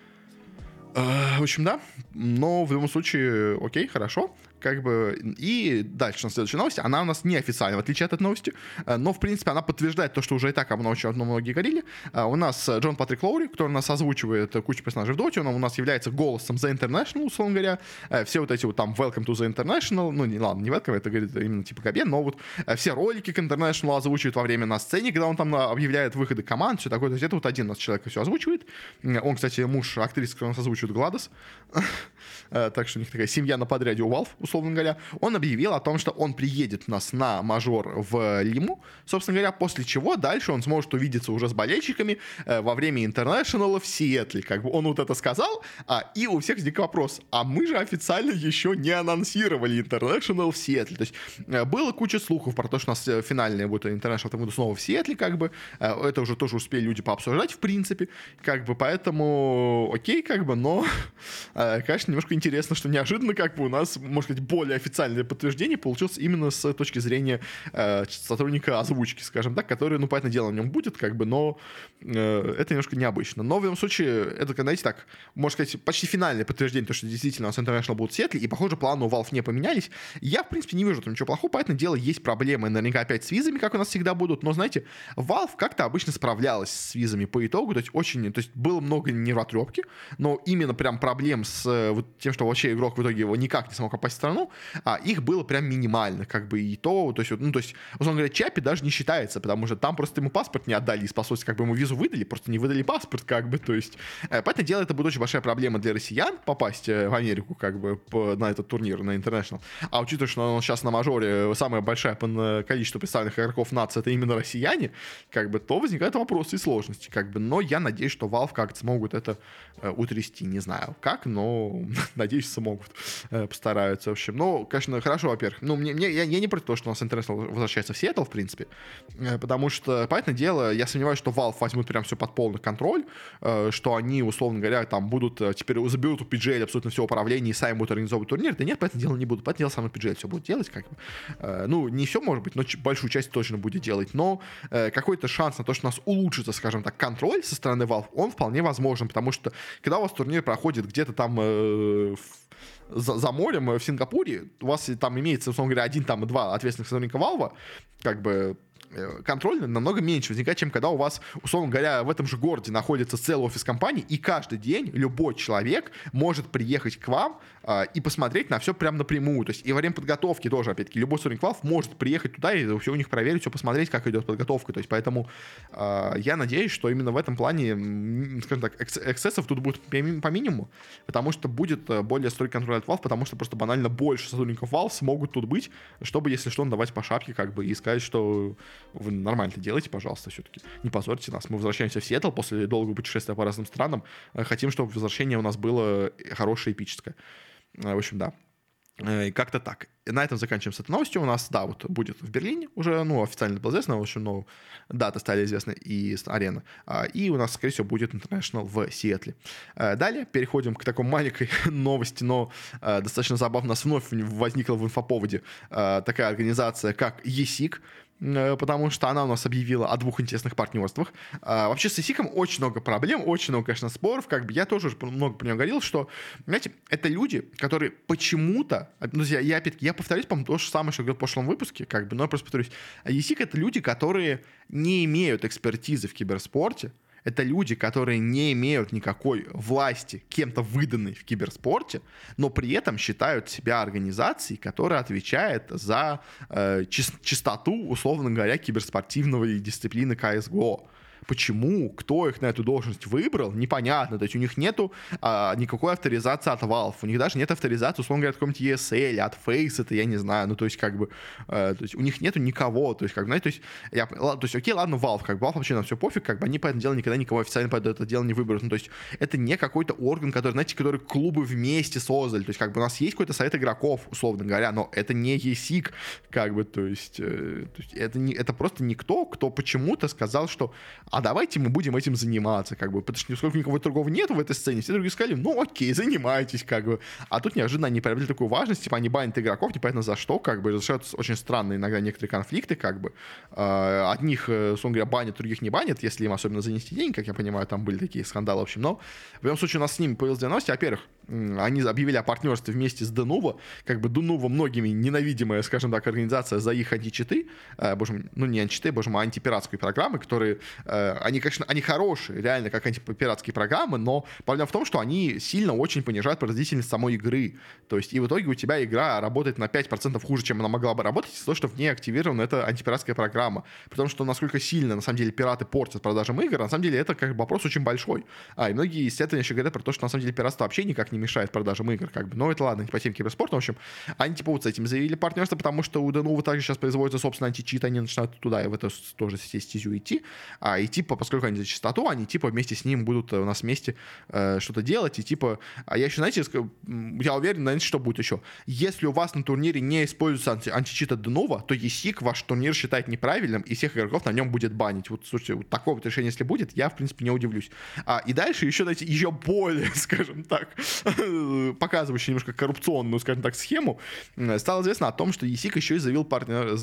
Э, в общем, да. Но в любом случае, окей, хорошо как бы, и дальше на следующей новости, она у нас не официальная, в отличие от этой новости, э, но, в принципе, она подтверждает то, что уже и так об очень многие говорили. Э, у нас э, Джон Патрик Лоури, который у нас озвучивает кучу персонажей в Доте, он у нас является голосом The International, условно говоря. Все вот эти вот там Welcome to the International, ну, не, ладно, не Welcome, это говорит именно типа Габен, но вот все ролики к International озвучивает во время на сцене, когда он там объявляет выходы команд, все такое. То есть это вот один у нас человек все озвучивает. Он, кстати, муж актрисы, которая у нас озвучивает Гладос. Так что у них такая семья на подряде у Valve, условно говоря, он объявил о том, что он приедет у нас на мажор в Лиму, собственно говоря, после чего дальше он сможет увидеться уже с болельщиками э, во время интернешнала в Сиэтле. Как бы он вот это сказал, а, и у всех возник вопрос, а мы же официально еще не анонсировали интернешнл в Сиэтле. То есть э, было куча слухов про то, что у нас э, финальная будет интернешнл там снова в Сиэтле, как бы. Э, это уже тоже успели люди пообсуждать, в принципе. Как бы, поэтому окей, как бы, но, э, конечно, немножко интересно, что неожиданно, как бы, у нас, можно сказать, более официальное подтверждение получилось именно с точки зрения э, сотрудника озвучки, скажем так, который, ну, понятное дело, в нем будет, как бы, но э, это немножко необычно. Но в любом случае, это, знаете, так, можно сказать, почти финальное подтверждение, то, что действительно у нас International будут Сиэтле, и, похоже, планы у Valve не поменялись. Я, в принципе, не вижу там ничего плохого, поэтому дело, есть проблемы, наверняка опять с визами, как у нас всегда будут, но, знаете, Valve как-то обычно справлялась с визами по итогу, то есть очень, то есть было много нервотрепки, но именно прям проблем с э, вот тем, что вообще игрок в итоге его никак не смог попасть страну, а их было прям минимально, как бы и то, то есть, ну, то есть, условно говоря, Чапи даже не считается, потому что там просто ему паспорт не отдали из посольства, как бы ему визу выдали, просто не выдали паспорт, как бы, то есть, э, поэтому дело это будет очень большая проблема для россиян попасть э, в Америку, как бы, по, на этот турнир, на International. А учитывая, что он сейчас на мажоре самое большое количество представленных игроков нации это именно россияне, как бы, то возникают вопросы и сложности, как бы, но я надеюсь, что Valve как-то смогут это э, утрясти, не знаю как, но надеюсь, смогут, э, постараются, общем. Ну, конечно, хорошо, во-первых, ну, мне, мне, я, я не против того, что у нас International возвращается в Сиэтл, в принципе, э, потому что, понятное дело, я сомневаюсь, что Valve возьмут прям все под полный контроль, э, что они, условно говоря, там будут, э, теперь заберут у PGL абсолютно все управление и сами будут организовывать турнир, да нет, по этому делу не будут, этому делу сам PGL все будет делать, как бы. Ну, не все, может быть, но большую часть точно будет делать, но какой-то шанс на то, что у нас улучшится, скажем так, контроль со стороны Valve, он вполне возможен, потому что когда у вас турнир проходит где-то там э, за, за морем в Сингапуре, у вас там имеется, условно говоря, один там два ответственных сотрудника Valve, как бы Э, контроль намного меньше возникает, чем когда у вас, условно говоря, в этом же городе находится целый офис компании, и каждый день любой человек может приехать к вам э, и посмотреть на все прям напрямую. То есть и во время подготовки тоже, опять-таки, любой сотрудник Valve может приехать туда и все у них проверить, все посмотреть, как идет подготовка. То есть поэтому э, я надеюсь, что именно в этом плане, скажем так, эксцессов тут будет по минимуму, потому что будет э, более строгий контроль от Valve, потому что просто банально больше сотрудников Valve смогут тут быть, чтобы, если что, давать по шапке, как бы, и сказать, что вы нормально это делайте, пожалуйста, все-таки. Не позорьте нас. Мы возвращаемся в Сиэтл после долгого путешествия по разным странам. Э, хотим, чтобы возвращение у нас было хорошее, эпическое. Э, в общем, да. Э, как-то так. На этом заканчиваем с этой новостью. У нас, да, вот будет в Берлине уже, ну, официально было известно, в общем, ну, дата стали известны и арена. А, и у нас, скорее всего, будет International в Сиэтле. Далее переходим к такой маленькой новости, но достаточно забавно. У нас вновь возникла в инфоповоде такая организация, как ESIC. Э, потому что она у нас объявила о двух интересных партнерствах. А, вообще с ИСИКом очень много проблем, очень много, конечно, споров. Как бы я тоже уже много про него говорил, что, знаете, это люди, которые почему-то, ну, я, я опять-таки, я повторюсь, по-моему, то же самое, что говорил в прошлом выпуске, как бы, но я просто повторюсь. ИСИК — это люди, которые не имеют экспертизы в киберспорте, это люди, которые не имеют никакой власти, кем-то выданной в киберспорте, но при этом считают себя организацией, которая отвечает за э, чистоту, условно говоря, киберспортивного дисциплины CSGO. Почему, кто их на эту должность выбрал, непонятно. То есть у них нету а, никакой авторизации от Valve, у них даже нет авторизации, условно говоря, от какого-нибудь ESL, от Face, это я не знаю. Ну, то есть, как бы, э, то есть у них нету никого. То есть, как, знаете, то есть, я, то есть, окей, ладно, Valve, как Valve вообще на все пофиг, как бы они по этому делу никогда никого официально по это дело не выберут. Ну, то есть, это не какой-то орган, который, знаете, который клубы вместе создали. То есть, как бы, у нас есть какой-то совет игроков, условно говоря, но это не ESIC, как бы, то есть, э, то есть это, не, это просто никто, кто почему-то сказал, что а давайте мы будем этим заниматься, как бы, потому что нисколько никого другого нет в этой сцене, все другие сказали, ну окей, занимайтесь, как бы, а тут неожиданно они приобрели такую важность, типа они банят игроков, непонятно за что, как бы, разрешаются очень странные иногда некоторые конфликты, как бы, э, одних, э, условно говоря, банят, других не банят, если им особенно занести деньги, как я понимаю, там были такие скандалы, в общем, но в любом случае у нас с ними появилась две новости, во-первых, они объявили о партнерстве вместе с Денува, как бы Денува многими ненавидимая, скажем так, организация за их античиты, э, боже мой, ну не античиты, боже мой, а антипиратские программы, которые, э, они, конечно, они хорошие, реально, как антипиратские программы, но проблема в том, что они сильно очень понижают производительность самой игры. То есть, и в итоге у тебя игра работает на 5% хуже, чем она могла бы работать, из-за того, что в ней активирована эта антипиратская программа. Потому что насколько сильно, на самом деле, пираты портят продажам игр, на самом деле это как бы вопрос очень большой. А, и многие исследования еще говорят про то, что на самом деле пиратство вообще никак не мешает продажам игр, как бы. Но это ладно, не по теме киберспорта. В общем, они типа вот с этим заявили партнерство, потому что у Denuvo также сейчас производится, собственно, античит, они начинают туда и в эту тоже стезю идти. А, и типа, поскольку они за чистоту, они типа вместе с ним будут у нас вместе э, что-то делать. И типа, а я еще, знаете, я уверен, знаете, что будет еще. Если у вас на турнире не используется анти античит от Denuvo, то ESIC ваш турнир считает неправильным, и всех игроков на нем будет банить. Вот, слушайте, вот такое вот решение, если будет, я, в принципе, не удивлюсь. А, и дальше еще, знаете, еще более, скажем так, показывающий немножко коррупционную, скажем так, схему, стало известно о том, что ESIC еще и заявил партнер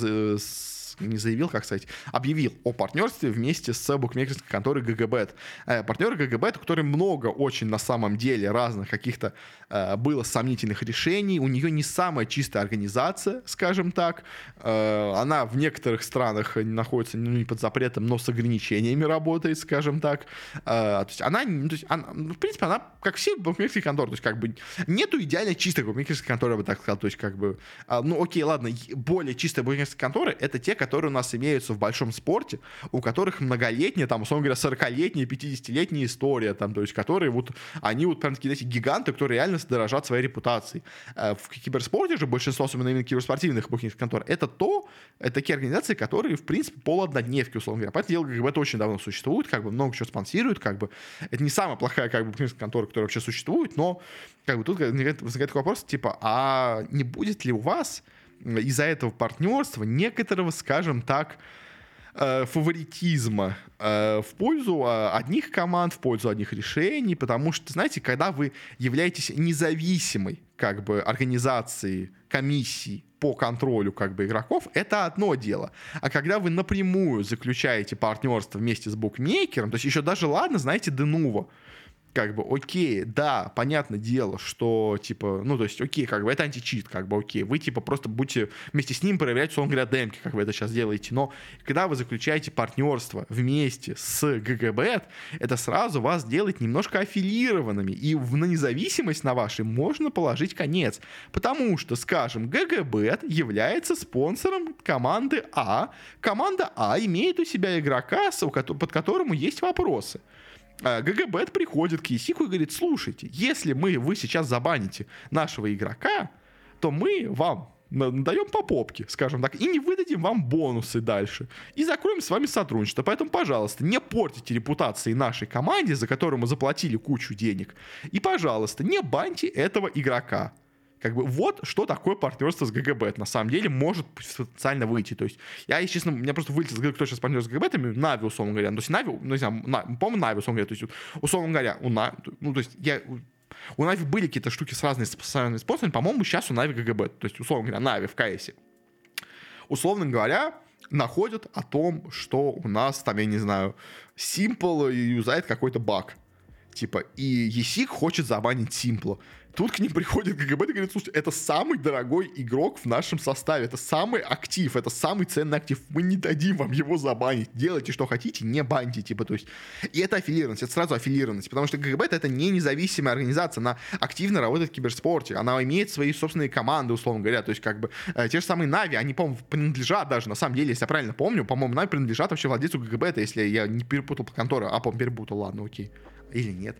не заявил, как сказать, объявил о партнерстве вместе с букмекерской конторой GGBet. Э, партнеры GGBet, у которой много очень на самом деле разных каких-то э, было сомнительных решений, у нее не самая чистая организация, скажем так, э, она в некоторых странах находится ну, не под запретом, но с ограничениями работает, скажем так. Э, то есть она, ну, то есть она, в принципе, она, как все букмекерские конторы, то есть как бы нету идеально чистой букмекерской конторы, я бы так сказал, то есть как бы, ну окей, ладно, более чистые букмекерские конторы это те, которые у нас имеются в большом спорте, у которых многолетняя, там, условно говоря, 40-летняя, 50-летняя история, там, то есть которые вот, они вот прям такие, эти гиганты, которые реально дорожат своей репутацией. Э, в киберспорте же большинство, особенно именно киберспортивных букинг контор, это то, это такие организации, которые, в принципе, полуоднодневки, условно говоря. Поэтому дело GGBet очень давно существует, как бы много чего спонсирует, как бы. Это не самая плохая, как бы, контора, которая вообще существует, но, как бы, тут возникает такой вопрос, типа, а не будет ли у вас из-за этого партнерства некоторого, скажем так, э, фаворитизма э, в пользу а, одних команд, в пользу одних решений, потому что, знаете, когда вы являетесь независимой как бы организацией, комиссией по контролю как бы игроков, это одно дело. А когда вы напрямую заключаете партнерство вместе с букмекером, то есть еще даже, ладно, знаете, Денуво, как бы, окей, да, понятное дело, что, типа, ну, то есть, окей, как бы, это античит, как бы, окей, вы, типа, просто будете вместе с ним проверять, условно говоря, демки, как вы это сейчас делаете, но когда вы заключаете партнерство вместе с GGBet, это сразу вас делает немножко аффилированными, и на независимость на вашей можно положить конец, потому что, скажем, GGBet является спонсором команды А, команда А имеет у себя игрока, под которому есть вопросы, GGBet приходит к ESIC у и говорит, слушайте, если мы, вы сейчас забаните нашего игрока, то мы вам даем по попке, скажем так, и не выдадим вам бонусы дальше. И закроем с вами сотрудничество. Поэтому, пожалуйста, не портите репутации нашей команде, за которую мы заплатили кучу денег. И, пожалуйста, не баньте этого игрока. Как бы вот что такое партнерство с GGBet. На самом деле может потенциально выйти. То есть я, если честно, у меня просто вылетел, кто сейчас партнер с GGBet, Нави, условно говоря. Ну, то есть Нави, ну, не знаю, на, по-моему, Нави, условно говоря. То есть, условно говоря, у Нави, ну, то есть я у Нави были какие-то штуки с разными спонсорами. По-моему, сейчас у Нави GGBet. То есть, условно говоря, Нави в КСе. Условно говоря, находят о том, что у нас там, я не знаю, s1mple юзает какой-то баг. Типа, и ESIC хочет забанить s1mple. Тут к ним приходит GGBet и говорит, слушайте, это самый дорогой игрок в нашем составе, это самый актив, это самый ценный актив, мы не дадим вам его забанить, делайте что хотите, не баньте, типа, то есть, и это аффилированность, это сразу аффилированность, потому что GGBet это не независимая организация, она активно работает в киберспорте, она имеет свои собственные команды, условно говоря, то есть, как бы, э, те же самые Нави, они, по-моему, принадлежат даже, на самом деле, если я правильно помню, по-моему, Нави принадлежат вообще владельцу GGBet, это если я не перепутал по контору, а, по-моему, перепутал, ладно, окей, или нет.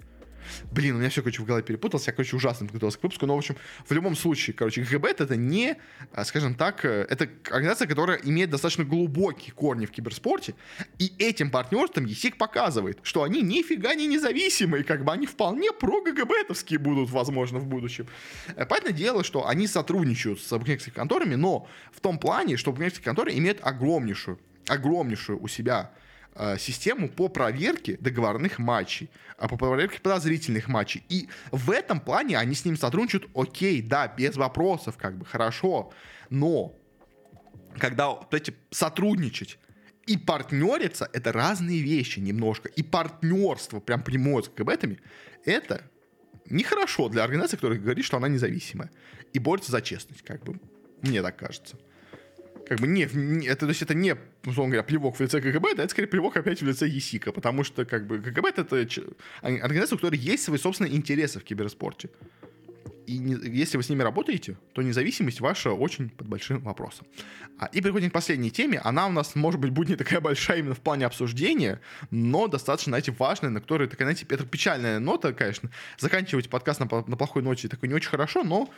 Блин, у меня все, короче, в голове перепутался. Я, короче, ужасно подготовился к выпуску. Но, в общем, в любом случае, короче, GGBet это не, а, скажем так, э, это организация, которая имеет достаточно глубокие корни в киберспорте. И этим партнерством ЕСИК показывает, что они нифига не независимые. Как бы они вполне про ГГБ-товские будут, возможно, в будущем. Э, понятное дело, что они сотрудничают с букмекерскими конторами, но в том плане, что букмекерские конторы имеют огромнейшую, огромнейшую у себя систему по проверке договорных матчей, а по проверке подозрительных матчей. И в этом плане они с ним сотрудничают, окей, да, без вопросов, как бы, хорошо. Но когда вот эти сотрудничать и партнериться, это разные вещи немножко. И партнерство прям прямое с КГБтами, это нехорошо для организации, которая говорит, что она независимая. И борется за честность, как бы. Мне так кажется как бы не, не это, то есть это не, условно говоря, плевок в лице КГБ, да, это скорее плевок опять в лице ЕСИКа, потому что как бы КГБ это организация, у которой есть свои собственные интересы в киберспорте. и не, если вы с ними работаете, то независимость ваша очень под большим вопросом. А, и переходим к последней теме. Она у нас, может быть, будет не такая большая именно в плане обсуждения, но достаточно, знаете, важная, на которой, такая, знаете, это печальная нота, конечно. Заканчивать подкаст на, на плохой ноте такой не очень хорошо, но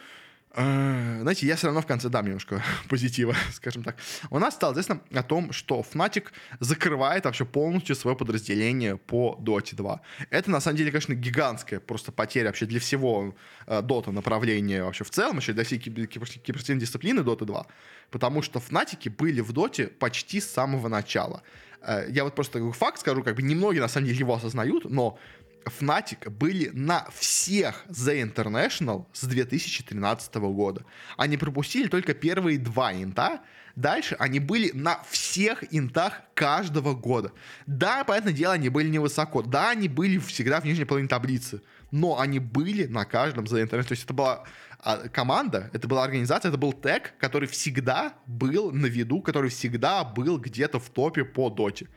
знаете, я все равно в конце дам немножко позитива, скажем так. У нас стало известно о том, что Fnatic закрывает вообще полностью свое подразделение по Dota 2. Это, на самом деле, конечно, гигантская просто потеря вообще для всего э, Dota направления вообще в целом, еще для всей киберспортивной дисциплины Dota 2. Потому что Fnatic были в Доте почти с самого начала. Э, я вот просто факт скажу, как бы немногие на самом деле его осознают, но Fnatic были на всех The International с 2013 года. Они пропустили только первые два инта. Дальше они были на всех интах каждого года. Да, понятное дело, они были невысоко. Да, они были всегда в нижней половине таблицы. Но они были на каждом The International. То есть это была а, команда, это была организация, это был тег, который всегда был на виду, который всегда был где-то в топе по доте.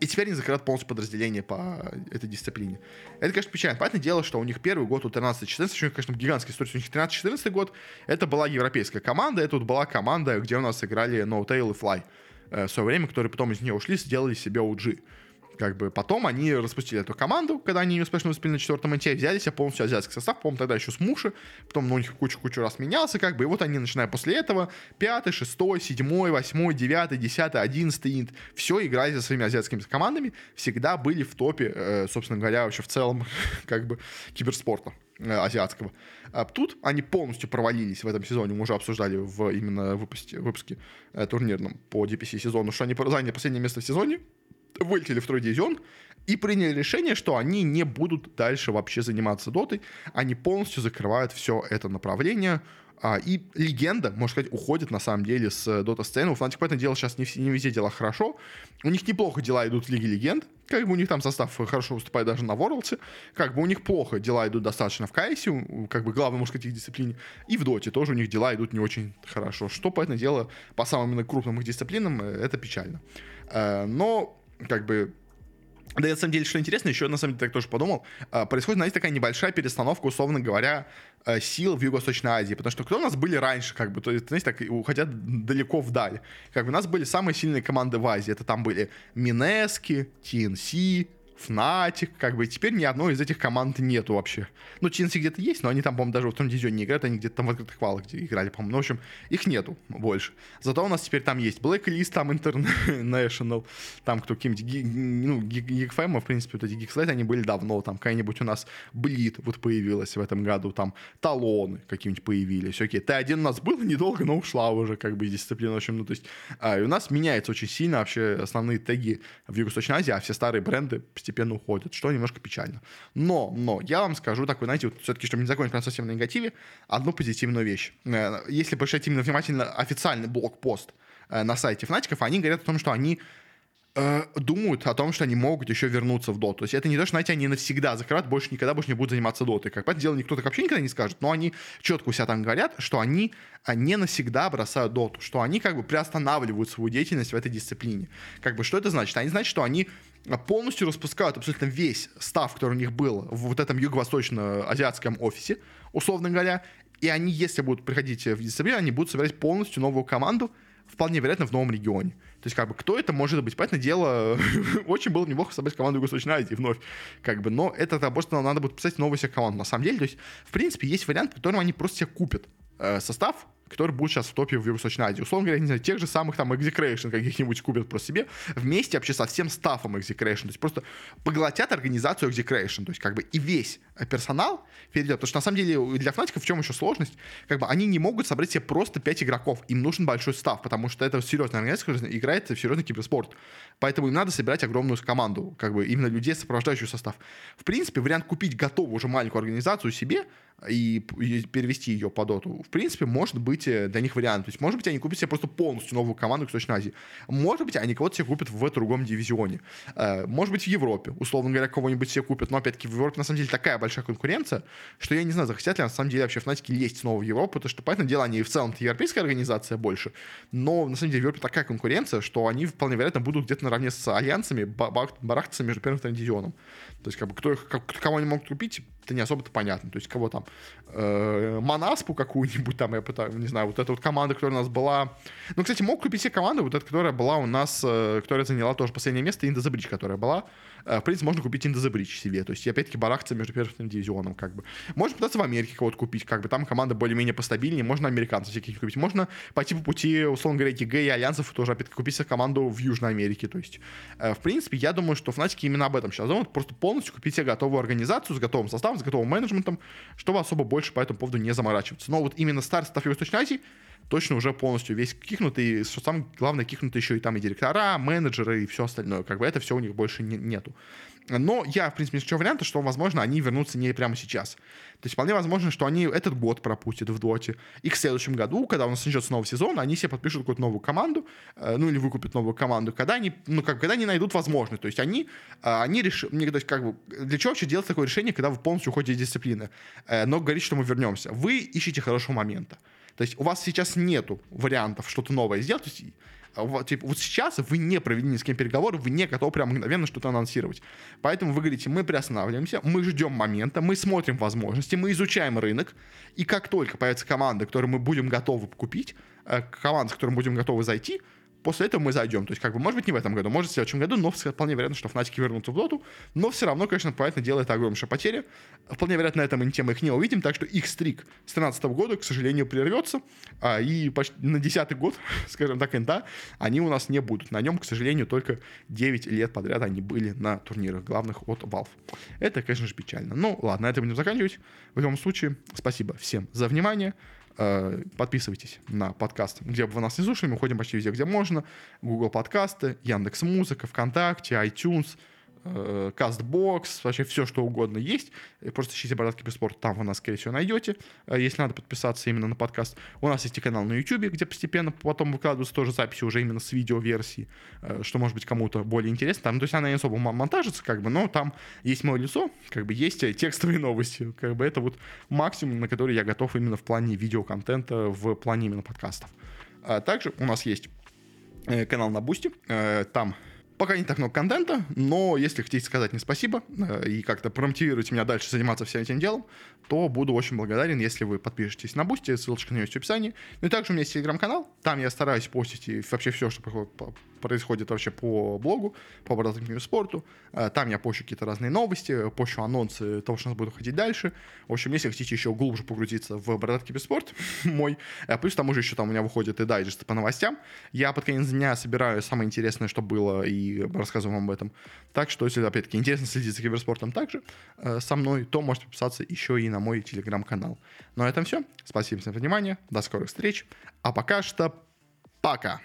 И теперь они закрывают полностью подразделение по этой дисциплине. Это, конечно, печально. Понятное дело, что у них первый год, у 13-14, у них, конечно, гигантская история. У них 13-14 год, это была европейская команда, это вот была команда, где у нас играли No Tail и Fly э, в свое время, которые потом из нее ушли, сделали себе OG. Как бы потом они распустили эту команду, когда они успешно выступили на четвертом инте, взяли себе полностью азиатский состав, по-моему, тогда еще с Муши, потом ну, у них кучу-кучу раз менялся, как бы, и вот они, начиная после этого, пятый, шестой, седьмой, восьмой, девятый, десятый, одиннадцатый инт, все играли со своими азиатскими командами, всегда были в топе, э, собственно говоря, вообще в целом, как бы, киберспорта э, азиатского. А тут они полностью провалились в этом сезоне, мы уже обсуждали в именно выпуске, выпуске э, турнирном по DPC сезону, что они заняли последнее место в сезоне, вылетели в второй дивизион и приняли решение, что они не будут дальше вообще заниматься дотой, они полностью закрывают все это направление, а, и легенда, можно сказать, уходит на самом деле с дота-сцены. У Fnatic, понятное дело, сейчас не, не везде дела хорошо. У них неплохо дела идут в Лиге Легенд. Как бы у них там состав хорошо выступает даже на Ворлдсе. Как бы у них плохо дела идут достаточно в Кайсе, как бы главной, можно сказать, их дисциплине. И в Доте тоже у них дела идут не очень хорошо. Что, понятное дело, по самым именно крупным их дисциплинам, э, это печально. Э, но как бы да, на самом деле, что интересно, еще на самом деле так тоже подумал, а, происходит, знаете, такая небольшая перестановка, условно говоря, э, сил в Юго-Восточной Азии, потому что кто у нас были раньше, как бы, то есть, знаете, так уходя далеко вдаль, как бы у нас были самые сильные команды в Азии, это там были Минески, TNC, Fnatic, как бы теперь ни одной из этих команд нету вообще. Ну, TNC где-то есть, но они там, по-моему, даже в том дивизионе не играют, они где-то там в открытых валах где играли, по-моему. Ну, в общем, их нету больше. Зато у нас теперь там есть Blacklist, там International, там кто каким-нибудь, ну, Geekfam, в принципе, вот эти Geekslate, они были давно, там какая-нибудь у нас Bleed вот появилась в этом году, там Талоны какие-нибудь появились, окей. Т1 у нас был недолго, но ушла уже как бы из дисциплины, в общем, ну, то есть а, и у нас меняется очень сильно вообще основные теги в Юго-Восточной Азии, а все старые бренды уходят, что немножко печально. Но, но, я вам скажу такой, знаете, вот все-таки, чтобы не закончить прям совсем на негативе, одну позитивную вещь. Э, если почитать именно внимательно официальный блокпост э, на сайте Фнатиков, они говорят о том, что они э, думают о том, что они могут еще вернуться в доту. То есть это не то, что, знаете, они навсегда закрывают, больше никогда больше не будут заниматься дотой. Как понятное дело, никто так вообще никогда не скажет, но они четко у себя там говорят, что они не навсегда бросают доту, что они как бы приостанавливают свою деятельность в этой дисциплине. Как бы что это значит? Они значит, что они полностью распускают абсолютно весь став, который у них был в вот этом юго-восточно-азиатском офисе, условно говоря, и они, если будут приходить в дисциплину, они будут собирать полностью новую команду, вполне вероятно, в новом регионе. То есть, как бы, кто это может быть? Понятное дело, очень было неплохо собрать команду Юго-Восточной Азии вновь. Как бы, но это просто надо будет писать новую себе команду. На самом деле, то есть, в принципе, есть вариант, в котором они просто себе купят э, состав, который будет сейчас в топе в Юго-Восточной Азии. Условно говоря, не знаю, тех же самых там Execration каких-нибудь купят просто себе вместе вообще со всем стафом Execration. То есть просто поглотят организацию Execration. То есть как бы и весь персонал перейдет. Потому что на самом деле для Фнатиков в чем еще сложность? Как бы они не могут собрать себе просто 5 игроков. Им нужен большой став, потому что это серьезная организация, которая играет в серьезный киберспорт. Поэтому им надо собирать огромную команду, как бы именно людей, сопровождающих состав. В принципе, вариант купить готовую уже маленькую организацию себе и, и перевести ее по доту, в принципе, может быть э, для них вариант. То есть, может быть, они купят себе просто полностью новую команду в Восточной Азии. Может быть, они кого-то себе купят в другом дивизионе. Э, может быть, в Европе. Условно говоря, кого-нибудь себе купят. Но, опять-таки, в Европе, на самом деле, такая большая конкуренция, что я не знаю, захотят ли на самом деле вообще Фнатики лезть снова в Европу, потому что, понятное дело, они в целом-то европейская организация больше, но, на самом деле, в Европе такая конкуренция, что они, вполне вероятно, будут где-то наравне с альянсами барахтаться между первым и вторым дивизионом. То есть, как бы, кто их, как, кого они могут купить, как-то не особо-то понятно. То есть кого там, э, Манаспу какую-нибудь там, я пытаюсь, не знаю, вот эта вот команда, которая у нас была... Ну, кстати, мог купить себе команду, вот эта, которая была у нас, э, которая заняла тоже последнее место, Индо Бридж, которая была. Э, в принципе, можно купить Бридж себе. То есть, опять-таки, барахтаться между первым и дивизионом, как бы. Можно пытаться в Америке кого-то купить, как бы там команда более-менее постабильнее, можно американцев всяких купить. Можно пойти по пути, условно говоря, ТГ и Альянсов тоже, опять-таки, купить себе команду в Южной Америке. То есть, э, в принципе, я думаю, что Фнатики именно об этом сейчас думают, просто полностью купить себе готовую организацию с готовым составом, с готовым менеджментом, чтобы особо больше по этому поводу не заморачиваться. Но вот именно старт состав Юго-Восточной Азии точно уже полностью весь кихнутый, что самое главное, кихнуты еще и там и директора, менеджеры и все остальное. Как бы это все у них больше не, нету. Но я, в принципе, исключаю варианта, что, возможно, они вернутся не прямо сейчас. То есть вполне возможно, что они этот год пропустят в доте. И к следующему году, когда у нас начнется новый сезон, они себе подпишут какую-то новую команду, э, ну или выкупят новую команду, когда они, ну как, когда они найдут возможность. То есть они, э, они решили, то есть как бы, для чего вообще делать такое решение, когда вы полностью уходите из дисциплины? Э, но говорить, что мы вернемся. Вы ищете хорошего момента. То есть у вас сейчас нету вариантов что-то новое сделать. То есть а вот, типа, вот сейчас вы не провели ни с кем переговоры, вы не готовы прям мгновенно что-то анонсировать. Поэтому вы говорите, мы приостанавливаемся, мы ждем момента, мы смотрим возможности, мы изучаем рынок, и как только появится команда, которую мы будем готовы купить, э, команда, с которой мы будем готовы зайти, после этого мы зайдем. То есть, как бы, может быть, не в этом году, может, в следующем году, но вполне вероятно, что Фнатики вернутся в доту. Но все равно, конечно, понятно, делает огромнейшая потеря. Вполне вероятно, на этом инте мы их не увидим, так что их стрик с 2013 года, к сожалению, прервется. А, и почти на 10 год, скажем так, инта, они у нас не будут. На нем, к сожалению, только 9 лет подряд они были на турнирах главных от Valve. Это, конечно же, печально. Ну, ладно, на этом будем заканчивать. В любом случае, спасибо всем за внимание. Э, подписывайтесь на подкаст, где бы вы нас не слушали. Мы ходим почти везде, где можно. Google подкасты, Яндекс Музыка, ВКонтакте, iTunes – Кастбокс, вообще все, что угодно есть. Просто ищите «Бородат Киберспорт», там вы нас, скорее всего, найдете, э, если надо подписаться именно на подкаст. У нас есть и канал на YouTube, где постепенно потом выкладываются тоже записи уже именно с видеоверсии, э, что может быть кому-то более интересно. Там, то есть она не особо монтажится, как бы, но там есть мое лицо, как бы есть текстовые новости. Как бы это вот максимум, на который я готов именно в плане видеоконтента, в плане именно подкастов. А также у нас есть э, канал на Бусти, там Пока не так много контента, но если хотите сказать мне спасибо э, и как-то промотивировать меня дальше заниматься всем этим делом, то буду очень благодарен, если вы подпишетесь на Бусти, ссылочка на нее есть в описании. Ну и также у меня есть телеграм-канал, там я стараюсь постить вообще все, что происходит вообще по блогу, по Бородатому киберспорту. Э, там я пощу какие-то разные новости, пощу анонсы того, что у нас будет выходить дальше. В общем, если хотите еще глубже погрузиться в Бородатый киберспорт мой, э, плюс там уже еще там у меня выходит и дайджесты по новостям. Я под конец дня собираю самое интересное, что было, и рассказываю вам об этом. Так что, если, опять-таки, интересно следить за киберспортом также э, со мной, то можете подписаться еще и на мой телеграм-канал. Ну, на этом все. Спасибо всем за внимание. До скорых встреч. А пока что пока.